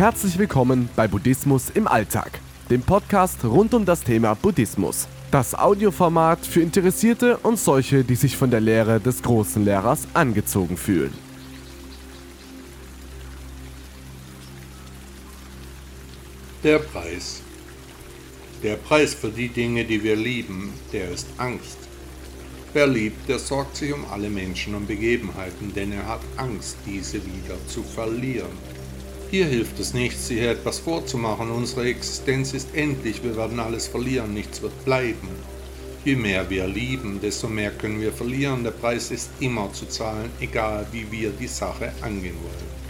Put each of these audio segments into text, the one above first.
Herzlich willkommen bei Buddhismus im Alltag, dem Podcast rund um das Thema Buddhismus. Das Audioformat für Interessierte und solche, die sich von der Lehre des großen Lehrers angezogen fühlen. Der Preis. Der Preis für die Dinge, die wir lieben, der ist Angst. Wer liebt, der sorgt sich um alle Menschen und Begebenheiten, denn er hat Angst, diese wieder zu verlieren. Hier hilft es nichts, sich etwas vorzumachen. Unsere Existenz ist endlich, wir werden alles verlieren, nichts wird bleiben. Je mehr wir lieben, desto mehr können wir verlieren. Der Preis ist immer zu zahlen, egal wie wir die Sache angehen wollen.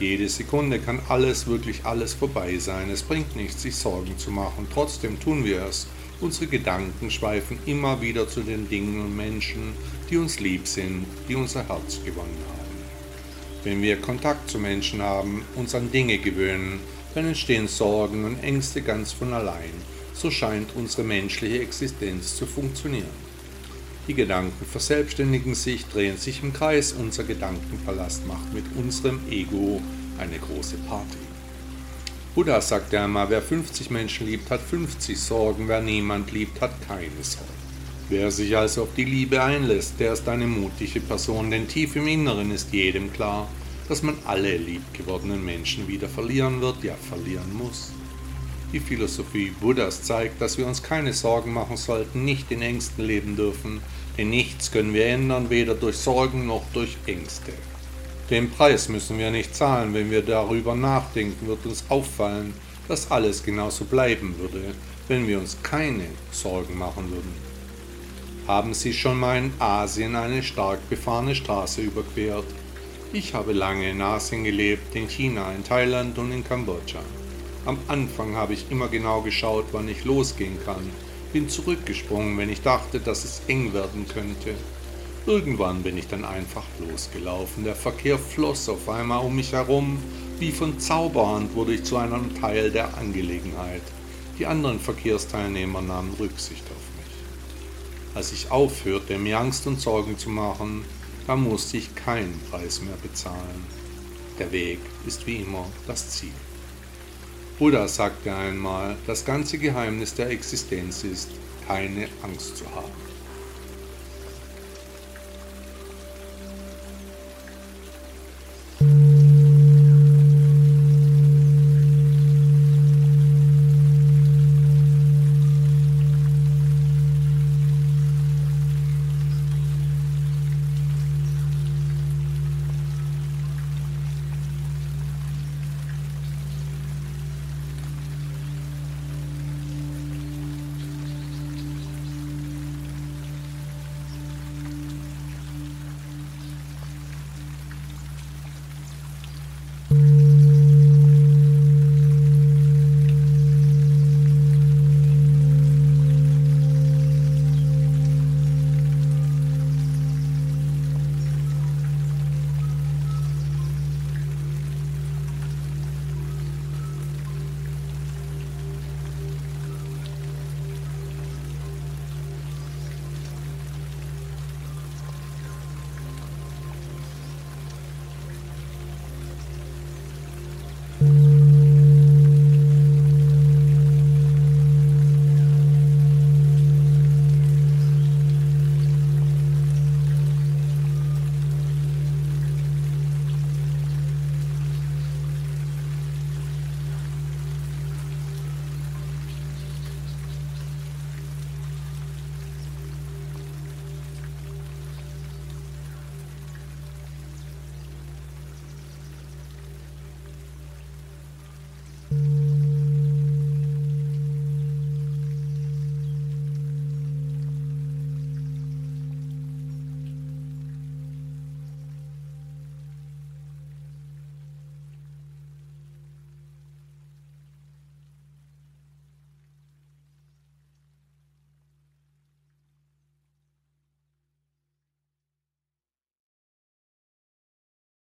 Jede Sekunde kann alles, wirklich alles vorbei sein. Es bringt nichts, sich Sorgen zu machen. Trotzdem tun wir es. Unsere Gedanken schweifen immer wieder zu den Dingen und Menschen, die uns lieb sind, die unser Herz gewonnen haben. Wenn wir Kontakt zu Menschen haben, uns an Dinge gewöhnen, dann entstehen Sorgen und Ängste ganz von allein. So scheint unsere menschliche Existenz zu funktionieren. Die Gedanken verselbstständigen sich, drehen sich im Kreis, unser Gedankenpalast macht mit unserem Ego eine große Party. Buddha sagte einmal, wer 50 Menschen liebt, hat 50 Sorgen, wer niemand liebt, hat keine Sorgen. Wer sich also auf die Liebe einlässt, der ist eine mutige Person, denn tief im Inneren ist jedem klar, dass man alle liebgewordenen Menschen wieder verlieren wird, ja verlieren muss. Die Philosophie Buddhas zeigt, dass wir uns keine Sorgen machen sollten, nicht in Ängsten leben dürfen, denn nichts können wir ändern, weder durch Sorgen noch durch Ängste. Den Preis müssen wir nicht zahlen, wenn wir darüber nachdenken, wird uns auffallen, dass alles genauso bleiben würde, wenn wir uns keine Sorgen machen würden. Haben Sie schon mal in Asien eine stark befahrene Straße überquert? Ich habe lange in Asien gelebt, in China, in Thailand und in Kambodscha. Am Anfang habe ich immer genau geschaut, wann ich losgehen kann. Bin zurückgesprungen, wenn ich dachte, dass es eng werden könnte. Irgendwann bin ich dann einfach losgelaufen. Der Verkehr floss auf einmal um mich herum. Wie von Zauberhand wurde ich zu einem Teil der Angelegenheit. Die anderen Verkehrsteilnehmer nahmen Rücksicht auf mich. Als ich aufhörte, mir Angst und Sorgen zu machen, da musste ich keinen Preis mehr bezahlen. Der Weg ist wie immer das Ziel. Buddha sagte einmal, das ganze Geheimnis der Existenz ist, keine Angst zu haben. Thank you.